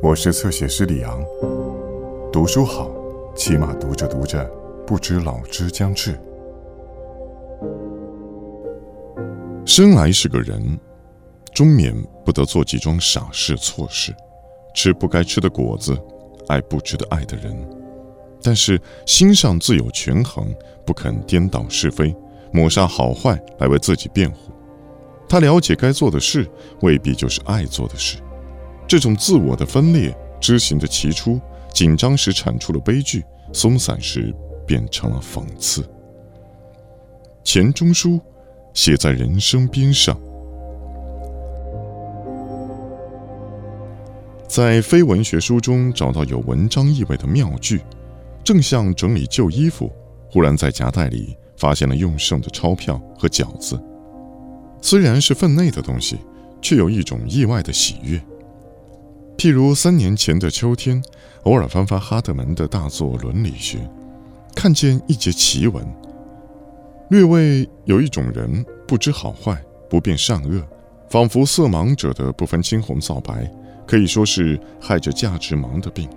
我是侧写师李昂。读书好，起码读着读着，不知老之将至。生来是个人，终免不得做几桩傻事错事，吃不该吃的果子，爱不值得爱的人。但是心上自有权衡，不肯颠倒是非，抹杀好坏来为自己辩护。他了解该做的事，未必就是爱做的事。这种自我的分裂，知行的起初，紧张时产出了悲剧，松散时变成了讽刺。钱钟书写在人生边上，在非文学书中找到有文章意味的妙句，正像整理旧衣服，忽然在夹带里发现了用剩的钞票和饺子。虽然是分内的东西，却有一种意外的喜悦。譬如三年前的秋天，偶尔翻翻哈德门的大作《伦理学》，看见一节奇文，略微有一种人不知好坏，不辨善恶，仿佛色盲者的不分青红皂白，可以说是害着价值盲的病。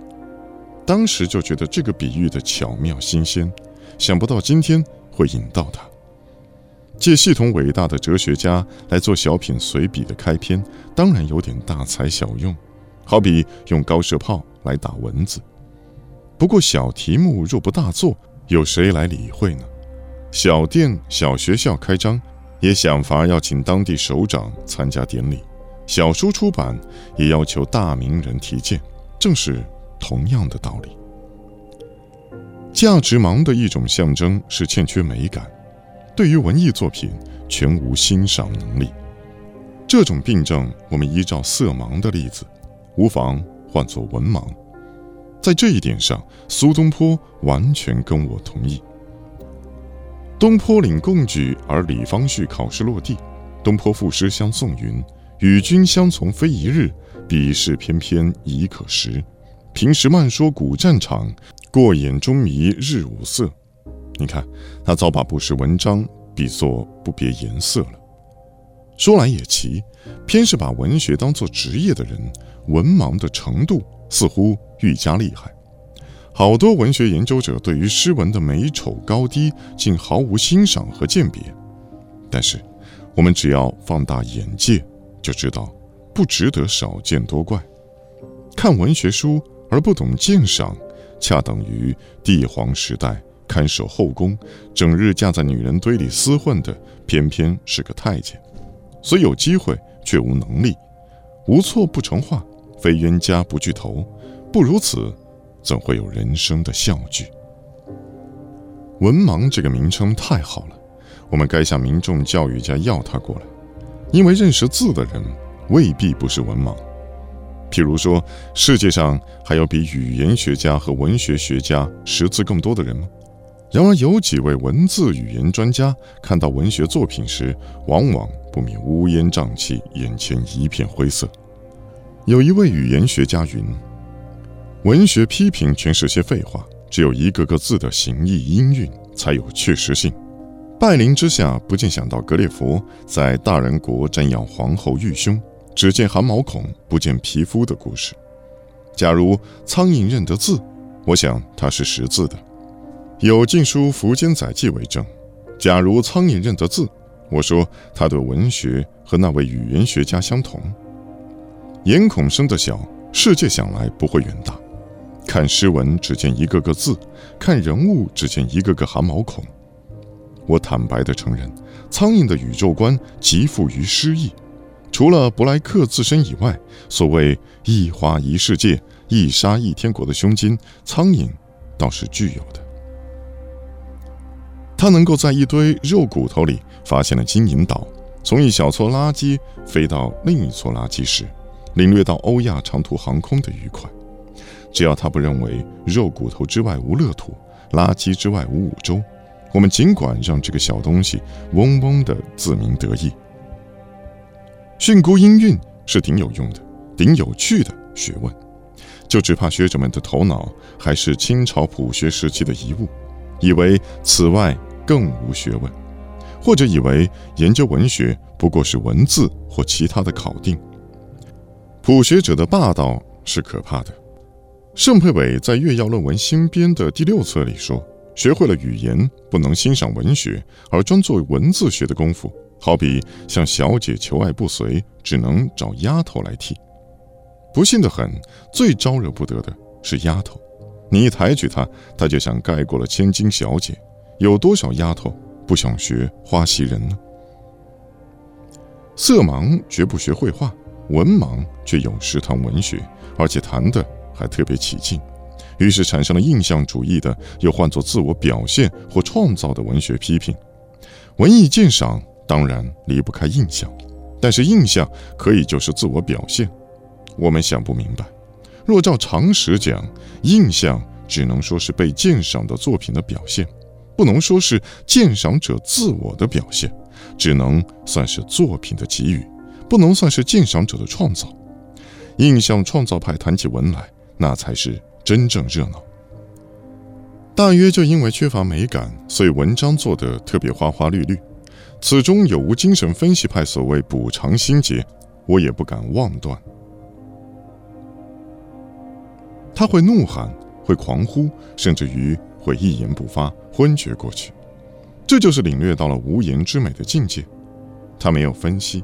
当时就觉得这个比喻的巧妙新鲜，想不到今天会引到它。借系统伟大的哲学家来做小品随笔的开篇，当然有点大材小用。好比用高射炮来打蚊子，不过小题目若不大做，有谁来理会呢？小店、小学校开张，也想法要请当地首长参加典礼；小书出版，也要求大名人提荐，正是同样的道理。价值盲的一种象征是欠缺美感，对于文艺作品全无欣赏能力。这种病症，我们依照色盲的例子。无妨唤作文盲，在这一点上，苏东坡完全跟我同意。东坡领贡举，而李方旭考试落地。东坡赋诗相送云：“与君相从非一日，彼事翩翩已可识。平时慢说古战场，过眼中迷日无色。”你看，他早把不识文章比作不别颜色了。说来也奇，偏是把文学当作职业的人。文盲的程度似乎愈加厉害，好多文学研究者对于诗文的美丑高低竟毫无欣赏和鉴别。但是，我们只要放大眼界，就知道不值得少见多怪。看文学书而不懂鉴赏，恰等于帝皇时代看守后宫，整日架在女人堆里厮混的，偏偏是个太监，虽有机会却无能力，无错不成话。非冤家不聚头，不如此，怎会有人生的笑剧？文盲这个名称太好了，我们该向民众教育家要他过来，因为认识字的人未必不是文盲。譬如说，世界上还有比语言学家和文学学家识字更多的人吗？然而，有几位文字语言专家看到文学作品时，往往不免乌烟瘴气，眼前一片灰色。有一位语言学家云：“文学批评全是些废话，只有一个个字的形意音韵才有确实性。”拜林之下，不禁想到格列佛在大人国瞻仰皇后玉胸，只见汗毛孔，不见皮肤的故事。假如苍蝇认得字，我想他是识字的。有《晋书·苻坚载记》为证。假如苍蝇认得字，我说他对文学和那位语言学家相同。眼孔生得小，世界想来不会远大。看诗文只见一个个字，看人物只见一个个汗毛孔。我坦白地承认，苍蝇的宇宙观极富于诗意。除了布莱克自身以外，所谓一花一世界，一沙一天国的胸襟，苍蝇倒是具有的。他能够在一堆肉骨头里发现了金银岛，从一小撮垃圾飞到另一撮垃圾时。领略到欧亚长途航空的愉快，只要他不认为肉骨头之外无乐土，垃圾之外无五洲，我们尽管让这个小东西嗡嗡的自鸣得意。训诂音韵是挺有用的，挺有趣的学问，就只怕学者们的头脑还是清朝朴学时期的遗物，以为此外更无学问，或者以为研究文学不过是文字或其他的考定。普学者的霸道是可怕的。盛佩伟在《月曜论文新编》的第六册里说：“学会了语言，不能欣赏文学，而专做文字学的功夫，好比向小姐求爱不遂，只能找丫头来替。不幸的很，最招惹不得的是丫头。你一抬举她，她就像盖过了千金小姐。有多少丫头不想学花袭人呢？色盲绝不学绘画，文盲却有时谈文学，而且谈的还特别起劲，于是产生了印象主义的，又换作自我表现或创造的文学批评。文艺鉴赏当然离不开印象，但是印象可以就是自我表现。我们想不明白，若照常识讲，印象只能说是被鉴赏的作品的表现，不能说是鉴赏者自我的表现。只能算是作品的给予，不能算是鉴赏者的创造。印象创造派谈起文来，那才是真正热闹。大约就因为缺乏美感，所以文章做得特别花花绿绿。此中有无精神分析派所谓补偿心结，我也不敢妄断。他会怒喊，会狂呼，甚至于会一言不发，昏厥过去。这就是领略到了无言之美的境界。他没有分析，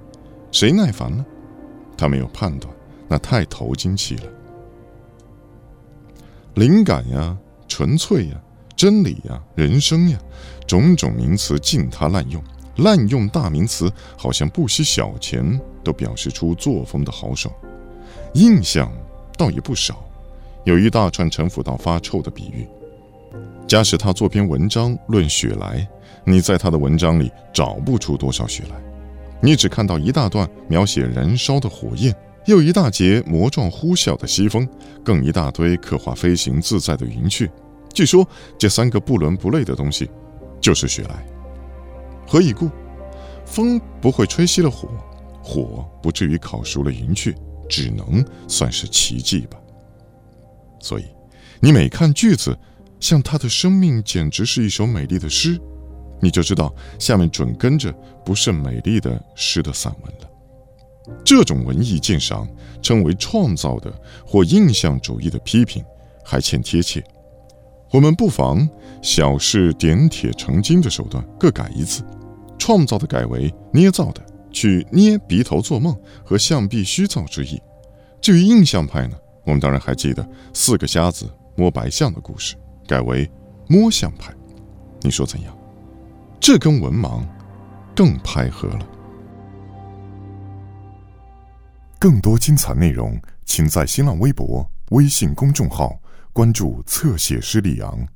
谁耐烦呢？他没有判断，那太投精气了。灵感呀，纯粹呀，真理呀，人生呀，种种名词尽他滥用，滥用大名词，好像不惜小钱都表示出作风的豪爽。印象倒也不少，有一大串陈腐到发臭的比喻。假使他做篇文章论雪莱。你在他的文章里找不出多少雪莱，你只看到一大段描写燃烧的火焰，又一大截魔状呼啸的西风，更一大堆刻画飞行自在的云雀。据说这三个不伦不类的东西，就是雪莱。何以故？风不会吹熄了火，火不至于烤熟了云雀，只能算是奇迹吧。所以，你每看句子，像他的生命简直是一首美丽的诗。你就知道下面准跟着不甚美丽的诗的散文了。这种文艺鉴赏称为创造的或印象主义的批评，还欠贴切。我们不妨小事点铁成金的手段各改一次，创造的改为捏造的，去捏鼻头做梦和象壁虚造之意。至于印象派呢，我们当然还记得四个瞎子摸白象的故事，改为摸象派。你说怎样？这跟文盲更拍合了。更多精彩内容，请在新浪微博、微信公众号关注“侧写师李昂”。